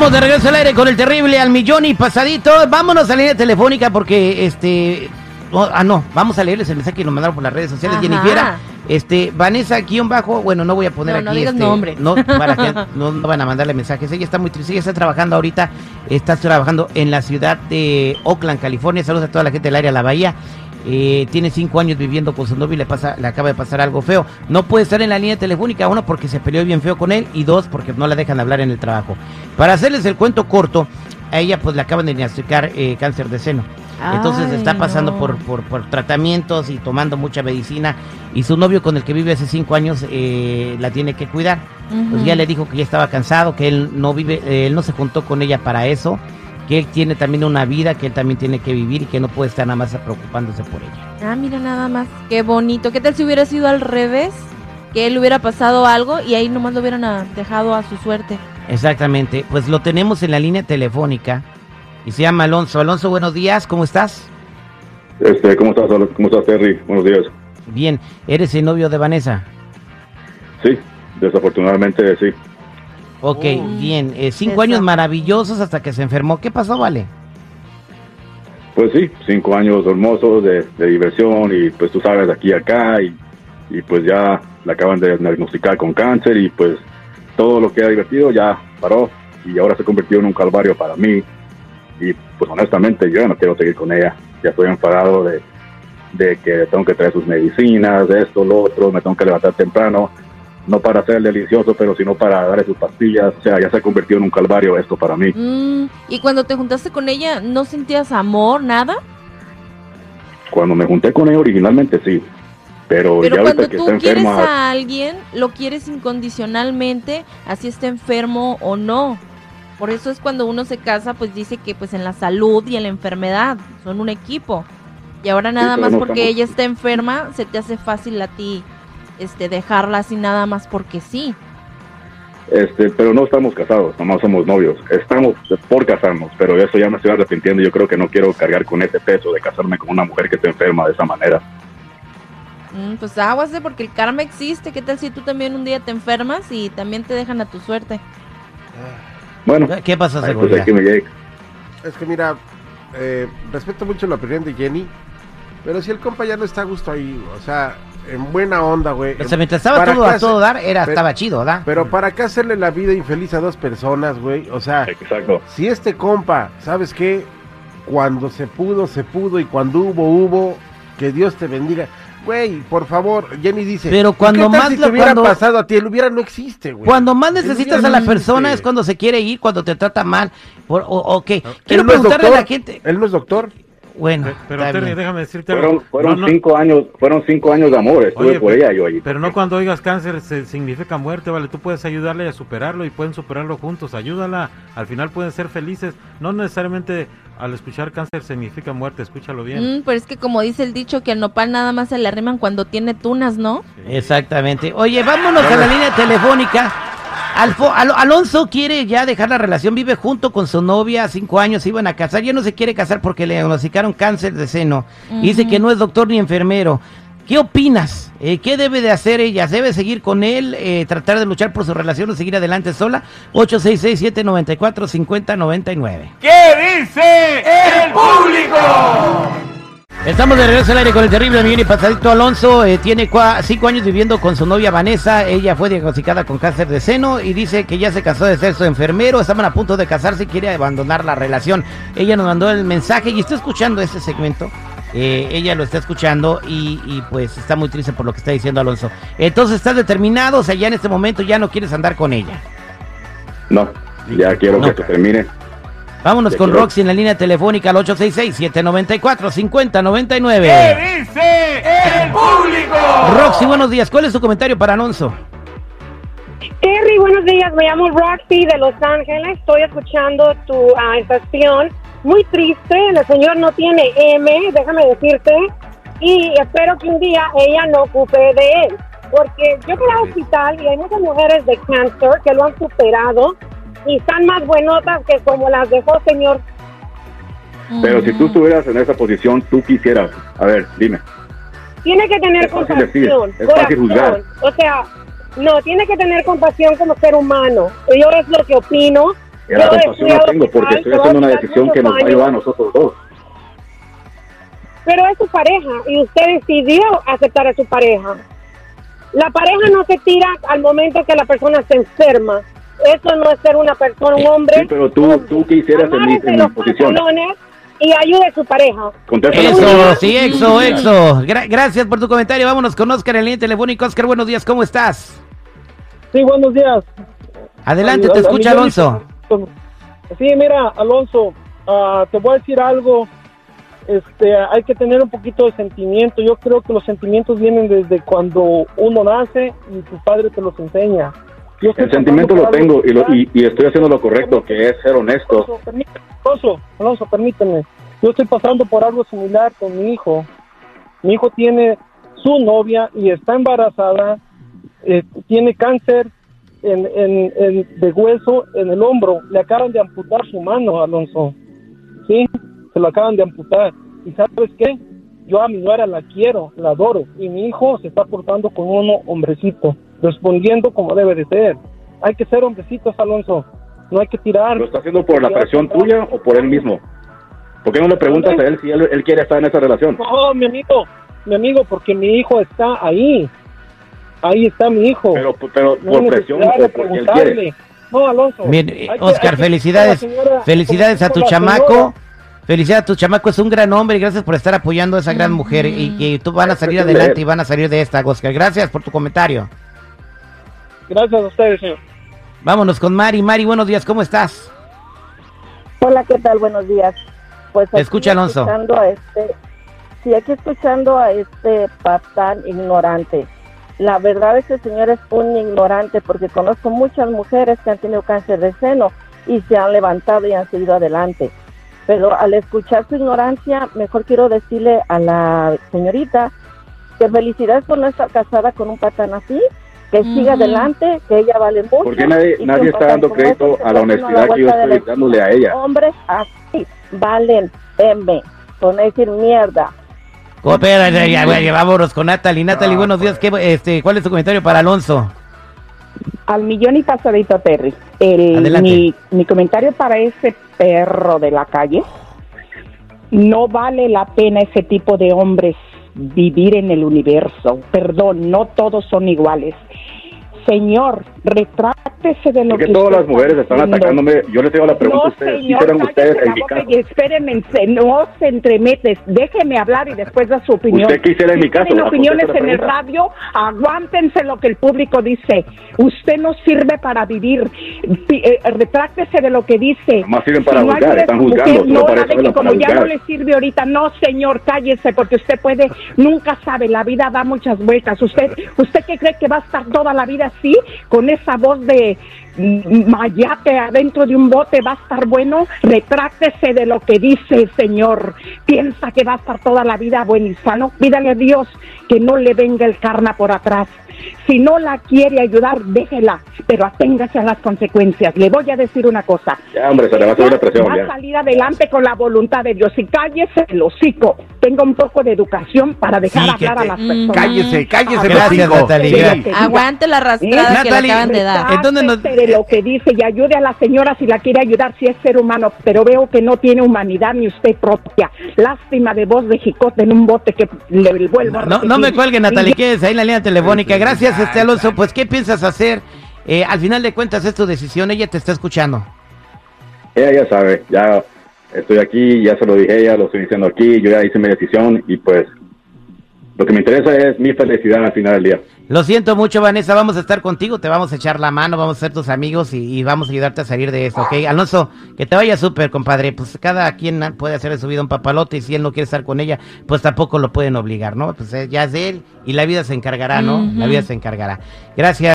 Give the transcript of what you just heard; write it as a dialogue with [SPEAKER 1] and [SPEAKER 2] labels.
[SPEAKER 1] Estamos de regreso al aire con el terrible al millón y pasadito. Vámonos a la línea telefónica porque este. oh, ah, no, vamos a leerles el mensaje que nos mandaron por las redes sociales.
[SPEAKER 2] Ajá.
[SPEAKER 1] Jennifer, este, Vanessa, guion bajo. Bueno, no voy a poner
[SPEAKER 2] No,
[SPEAKER 1] aquí.
[SPEAKER 2] no digas
[SPEAKER 1] este,
[SPEAKER 2] nombre.
[SPEAKER 1] No, para que no, no van a mandarle mensajes. Ella está muy triste. Ella está trabajando ahorita. Está trabajando en la ciudad de Oakland, California. Saludos a toda la gente del área de la bahía. Eh, tiene cinco años viviendo con su novio y le pasa, le acaba de pasar algo feo. No puede estar en la línea telefónica, uno porque se peleó bien feo con él y dos porque no la dejan hablar en el trabajo. Para hacerles el cuento corto, a ella pues le acaban de diagnosticar eh, cáncer de seno. Entonces
[SPEAKER 2] Ay,
[SPEAKER 1] está pasando
[SPEAKER 2] no.
[SPEAKER 1] por, por, por tratamientos y tomando mucha medicina y su novio con el que vive hace cinco años eh, la tiene que cuidar. Pues ya le dijo que ya estaba cansado, que él no vive, eh, él no se juntó con ella para eso, que él tiene también una vida, que él también tiene que vivir y que no puede estar nada más preocupándose por ella.
[SPEAKER 2] Ah, mira nada más. Qué bonito. ¿Qué tal si hubiera sido al revés? Que él hubiera pasado algo y ahí nomás lo hubieran ah, dejado a su suerte.
[SPEAKER 1] Exactamente, pues lo tenemos en la línea telefónica y se llama Alonso. Alonso, buenos días, ¿cómo estás?
[SPEAKER 3] Este, ¿cómo estás, ¿Cómo estás, Terry? Buenos días.
[SPEAKER 1] Bien, ¿eres el novio de Vanessa?
[SPEAKER 3] Sí, desafortunadamente sí.
[SPEAKER 1] Ok,
[SPEAKER 2] Oh.
[SPEAKER 1] bien, eh, cinco
[SPEAKER 2] Eso.
[SPEAKER 1] años maravillosos hasta que se enfermó. ¿Qué pasó, Vale?
[SPEAKER 3] Pues sí, cinco años hermosos de, de diversión y pues tú sabes, aquí y acá y, y pues ya la acaban de diagnosticar con cáncer y pues todo lo que era divertido ya paró y ahora se convirtió en un calvario para mí y pues honestamente yo ya no quiero seguir con ella, ya estoy enfadado de, de que tengo que traer sus medicinas, de esto, lo otro, me tengo que levantar temprano, no para ser delicioso, pero sino para darle sus pastillas, o sea, ya se ha convertido en un calvario esto para mí.
[SPEAKER 2] Mm, y cuando te juntaste con ella, ¿no sentías amor, nada?
[SPEAKER 3] Cuando me junté con ella originalmente sí, pero,
[SPEAKER 2] Pero
[SPEAKER 3] ya
[SPEAKER 2] cuando
[SPEAKER 3] que
[SPEAKER 2] tú
[SPEAKER 3] está
[SPEAKER 2] quieres
[SPEAKER 3] enferma,
[SPEAKER 2] a alguien, lo quieres incondicionalmente, así esté enfermo o no. Por eso es cuando uno se casa, pues dice que pues en la salud y en la enfermedad son un equipo. Y ahora nada más
[SPEAKER 3] no
[SPEAKER 2] porque
[SPEAKER 3] estamos-
[SPEAKER 2] ella está enferma, se te hace fácil a ti este dejarla así nada más porque sí.
[SPEAKER 3] este, pero no estamos casados, nomás somos novios, estamos por casarnos, pero eso ya me estoy arrepintiendo, yo creo que no quiero cargar con ese peso de casarme con una mujer que está enferma de esa manera.
[SPEAKER 2] Mm, pues aguas porque el karma existe. ¿Qué tal si tú también un día te enfermas y también te dejan a tu suerte?
[SPEAKER 3] Bueno,
[SPEAKER 1] ¿Qué
[SPEAKER 3] pues
[SPEAKER 1] seguridad?
[SPEAKER 3] aquí me llegue.
[SPEAKER 4] Es que mira, eh, respeto mucho la opinión de Jenny, pero si el compa ya no está a gusto ahí, o sea, en buena onda, güey.
[SPEAKER 1] O sea, mientras estaba
[SPEAKER 4] ¿Para
[SPEAKER 1] todo a todo dar, era,
[SPEAKER 4] pero-
[SPEAKER 1] estaba chido, ¿verdad?
[SPEAKER 4] Pero para qué hacerle la vida infeliz a dos personas, güey. O sea,
[SPEAKER 3] Exacto.
[SPEAKER 4] si este compa, ¿sabes qué? Cuando se pudo, se pudo y cuando hubo, hubo, que Dios te bendiga. Güey, por favor, Jenny dice.
[SPEAKER 1] Pero
[SPEAKER 4] "¿Y
[SPEAKER 1] cuando
[SPEAKER 4] qué tal
[SPEAKER 1] más
[SPEAKER 4] si
[SPEAKER 1] lo-
[SPEAKER 4] te hubiera
[SPEAKER 1] cuando-
[SPEAKER 4] pasado a ti, el hubiera no existe, güey.
[SPEAKER 1] Cuando más necesitas a la
[SPEAKER 4] no
[SPEAKER 1] persona es cuando se quiere ir, cuando te trata mal. Por, o, o qué. Quiero
[SPEAKER 4] no
[SPEAKER 1] preguntarle a la gente.
[SPEAKER 4] Él no es doctor.
[SPEAKER 1] Bueno,
[SPEAKER 5] Pe- Pero Terry, déjame decirte
[SPEAKER 3] Fueron,
[SPEAKER 5] algo.
[SPEAKER 3] fueron
[SPEAKER 5] No, no,
[SPEAKER 3] cinco años, fueron cinco años de amor, estuve
[SPEAKER 5] Oye,
[SPEAKER 3] por
[SPEAKER 5] pero-
[SPEAKER 3] ella yo ahí.
[SPEAKER 5] Pero no cuando oigas cáncer se significa muerte, vale. Tú puedes ayudarle a superarlo y pueden superarlo juntos. Ayúdala. Al final pueden ser felices. No necesariamente al escuchar cáncer significa muerte. Escúchalo bien.
[SPEAKER 2] Mm, pero es que como dice el dicho que al nopal nada más se le arriman cuando tiene tunas, ¿no?
[SPEAKER 1] Exactamente. Oye, vámonos a la línea telefónica. Alfo- Al- Alonso quiere ya dejar la relación, vive junto con su novia, cinco años, se iban a casar, ya no se quiere casar porque le diagnosticaron cáncer de seno. Dice que no es doctor ni enfermero. ¿Qué opinas? Eh, ¿Qué debe de hacer ella? ¿Debe seguir con él, eh, tratar de luchar por su relación o seguir adelante sola? 866-794-5099.
[SPEAKER 6] ¿Qué dice el público?
[SPEAKER 1] Estamos de regreso al aire con el terrible millón y pasadito Alonso. eh, tiene cua- cinco años viviendo con su novia Vanessa. Ella fue diagnosticada con cáncer de seno y dice que ya se casó de ser su enfermero. Estaban a punto de casarse y quiere abandonar la relación. Ella nos mandó el mensaje y está escuchando este segmento. Eh, ella lo está escuchando y, y, pues está muy triste por lo que está diciendo Alonso. Entonces estás determinado, o sea, ya en este momento ya no quieres andar con ella.
[SPEAKER 3] No, ya quiero
[SPEAKER 1] No.
[SPEAKER 3] que esto termine.
[SPEAKER 1] Vámonos con
[SPEAKER 3] quiero-
[SPEAKER 1] Roxy en la línea telefónica al 866-794-5099.
[SPEAKER 6] ¿Qué dice el público?
[SPEAKER 1] Roxy, buenos días. ¿Cuál es tu comentario para Alonso?
[SPEAKER 7] Terry, buenos días. Me llamo Roxy de Los Ángeles. Estoy escuchando tu ah, estación. Muy triste. El señor no tiene M, déjame decirte. Y espero que un día ella no ocupe de él. Porque yo fui al hospital y hay muchas mujeres de cáncer que lo han superado y están más buenotas que como las dejó señor.
[SPEAKER 3] Pero si tú estuvieras en esa posición, tú quisieras. A ver, dime.
[SPEAKER 7] Tiene que tener
[SPEAKER 3] Es fácil decir,
[SPEAKER 7] compasión,
[SPEAKER 3] es fácil juzgar.
[SPEAKER 7] O sea, no, tiene que tener compasión como ser humano. Yo es lo que opino.
[SPEAKER 3] Y la
[SPEAKER 7] Yo
[SPEAKER 3] compasión la tengo porque estoy haciendo una decisión que nos va a ayudar a nosotros dos.
[SPEAKER 7] Pero es su pareja y usted decidió aceptar a su pareja. La pareja no se tira al momento que la persona se enferma. Eso no es ser una persona, un hombre.
[SPEAKER 3] Sí, pero tú, tú qué hicieras en mi, en mi posición.
[SPEAKER 7] y ayude a su pareja.
[SPEAKER 1] Eso, sí, Exo, Exo. Gra- gracias por tu comentario. Vámonos con Oscar en línea telefónica. Oscar, buenos días, ¿cómo estás?
[SPEAKER 8] Sí, buenos días.
[SPEAKER 1] Adelante, te escucha Alonso.
[SPEAKER 8] Sí, mira, Alonso, ah, te voy a decir algo. Este, hay que tener un poquito de sentimiento. Yo creo que los sentimientos vienen desde cuando uno nace y tu padre te los enseña.
[SPEAKER 3] El sentimiento lo tengo y, lo,
[SPEAKER 8] similar.
[SPEAKER 3] y, y estoy haciendo lo correcto, que es ser honesto.
[SPEAKER 8] Alonso, permíteme, Alonso, Alonso, permíteme. Yo estoy pasando por algo similar con mi hijo. Mi hijo tiene su novia y está embarazada. eh, tiene cáncer en, en- en- de hueso en el hombro. Le acaban de amputar su mano, Alonso. Sí, se lo acaban de amputar. ¿Y sabes qué? Yo a mi nuera la quiero, la adoro. Y mi hijo se está portando como un hombrecito, respondiendo como debe de ser. Hay que ser hombrecitos, Alonso. No hay que tirar.
[SPEAKER 3] ¿Lo está haciendo por la presión tuya o por él mismo? ¿Por qué no le preguntas a él si él, él quiere estar en esa relación?
[SPEAKER 8] No, mi amigo, mi amigo, porque mi hijo está ahí. Ahí está mi hijo.
[SPEAKER 3] Pero, pero
[SPEAKER 8] No
[SPEAKER 3] por presión o porque él quiere.
[SPEAKER 8] No, Alonso.
[SPEAKER 1] Eh, Oscar,
[SPEAKER 8] que-
[SPEAKER 1] felicidades.
[SPEAKER 8] señora-
[SPEAKER 1] Felicidades a tu chamaco.
[SPEAKER 8] señora-
[SPEAKER 1] Felicidades a tu chamaco, es un gran hombre y gracias por estar apoyando a esa gran mujer y que tú van a salir adelante y van a salir de esta, Oscar. Gracias por tu comentario.
[SPEAKER 8] Gracias a ustedes, señor.
[SPEAKER 1] Vámonos con Mari. Mari, buenos días, ¿cómo estás?
[SPEAKER 9] Hola, ¿qué tal? Buenos días. Pues aquí
[SPEAKER 1] escucha, Alonso.
[SPEAKER 9] Escuchando a este, sí, aquí escuchando a este patán ignorante. La verdad es que el señor es un ignorante porque conozco muchas mujeres que han tenido cáncer de seno y se han levantado y han seguido adelante. Pero al escuchar su ignorancia, mejor quiero decirle a la señorita que felicidades por no estar casada con un patán así, que siga adelante, que ella vale mucho.
[SPEAKER 3] ¿Por qué nadie, nadie está dando crédito a la honestidad que yo estoy dándole a ella?
[SPEAKER 9] Hombres así valen M, no decir mierda.
[SPEAKER 1] Coopera, ya, ya, ya, vámonos con Natalie. Natalie, buenos días. ¿Qué, este, ¿Cuál es tu comentario para Alonso?
[SPEAKER 10] Al millón y pasadito, Terry. El, mi, mi comentario para ese perro de la calle. No vale la pena ese tipo de hombres vivir en el universo. Perdón, no todos son iguales. Señor, retráctese de lo
[SPEAKER 3] Porque
[SPEAKER 10] que
[SPEAKER 3] todas las mujeres
[SPEAKER 10] está
[SPEAKER 3] están atacándome. Yo les hago la pregunta a
[SPEAKER 10] No,
[SPEAKER 3] ustedes. ¿Qué
[SPEAKER 10] señor,
[SPEAKER 3] hicieran ustedes en mi caso?
[SPEAKER 10] y espéreme, se- no se entremetes. Déjeme hablar y después da su opinión.
[SPEAKER 3] ¿Usted qué hiciera en
[SPEAKER 10] Si
[SPEAKER 3] mi caso? Ah,
[SPEAKER 10] opiniones en el radio, aguántense lo que el público dice. Usted no sirve para vivir. Pi- eh, retráctese de lo que dice.
[SPEAKER 3] Más sirven para
[SPEAKER 10] Si no
[SPEAKER 3] juzgar,
[SPEAKER 10] a
[SPEAKER 3] están juzgando,
[SPEAKER 10] no
[SPEAKER 3] hablan,
[SPEAKER 10] como ya no le sirve ahorita. No, señor, cállese porque usted puede, nunca sabe, la vida da muchas vueltas. Usted, usted qué cree que va a estar toda la vida así, con esa voz de mm, mayate adentro de un bote, va a estar bueno. Retráctese de lo que dice, señor. Piensa que va a estar toda la vida bueno y sano. Pídale a Dios que no le venga el karma por atrás. Si no la quiere ayudar, déjela, pero aténgase a las consecuencias. Le voy a decir una cosa.
[SPEAKER 3] Ya, hombre, se le va a subir la presión.
[SPEAKER 10] Va a
[SPEAKER 3] Ya.
[SPEAKER 10] salir adelante con la voluntad de Dios. Y cállese el hocico. Tenga un poco de educación para dejar
[SPEAKER 1] Sí,
[SPEAKER 10] hablar
[SPEAKER 1] te-
[SPEAKER 10] a las personas.
[SPEAKER 4] Cállese, cállese,
[SPEAKER 1] Gracias, Gracias.
[SPEAKER 10] diga.
[SPEAKER 2] Aguante la arrastrada que le
[SPEAKER 1] Natalie,
[SPEAKER 2] acaban de dar.
[SPEAKER 1] ¿en dónde nos-
[SPEAKER 10] Retráctese de lo que dice y ayude a la señora si la quiere ayudar, si es ser humano, pero veo que no tiene humanidad ni usted propia. Lástima de voz de jicote en un bote que le, vuelvo a
[SPEAKER 1] No, no
[SPEAKER 10] repetir.
[SPEAKER 1] me cuelgue, Natalie,
[SPEAKER 10] Y
[SPEAKER 1] quédese ahí en la línea telefónica.
[SPEAKER 4] Sí,
[SPEAKER 1] Gracias,
[SPEAKER 4] ya,
[SPEAKER 1] este Alonso.
[SPEAKER 4] ya.
[SPEAKER 1] Pues, ¿qué piensas hacer? Eh, al final de cuentas, es tu decisión. Ella te está escuchando.
[SPEAKER 3] Ella ya sabe, ya estoy aquí, ya se lo dije a ella, lo estoy diciendo aquí, yo ya hice mi decisión y pues lo que me interesa es mi felicidad al final del día.
[SPEAKER 1] Lo siento mucho, Vanessa. Vamos a estar contigo. Te vamos a echar la mano. Vamos a ser tus amigos y, y vamos a ayudarte a salir de esto, ¿ok? Alonso, que te vaya súper, compadre. Pues cada quien puede hacer de su vida un papalote y si él no quiere estar con ella, pues tampoco lo pueden obligar, ¿no? Pues eh, ya es de él y la vida se encargará, ¿no? La vida se encargará. Gracias.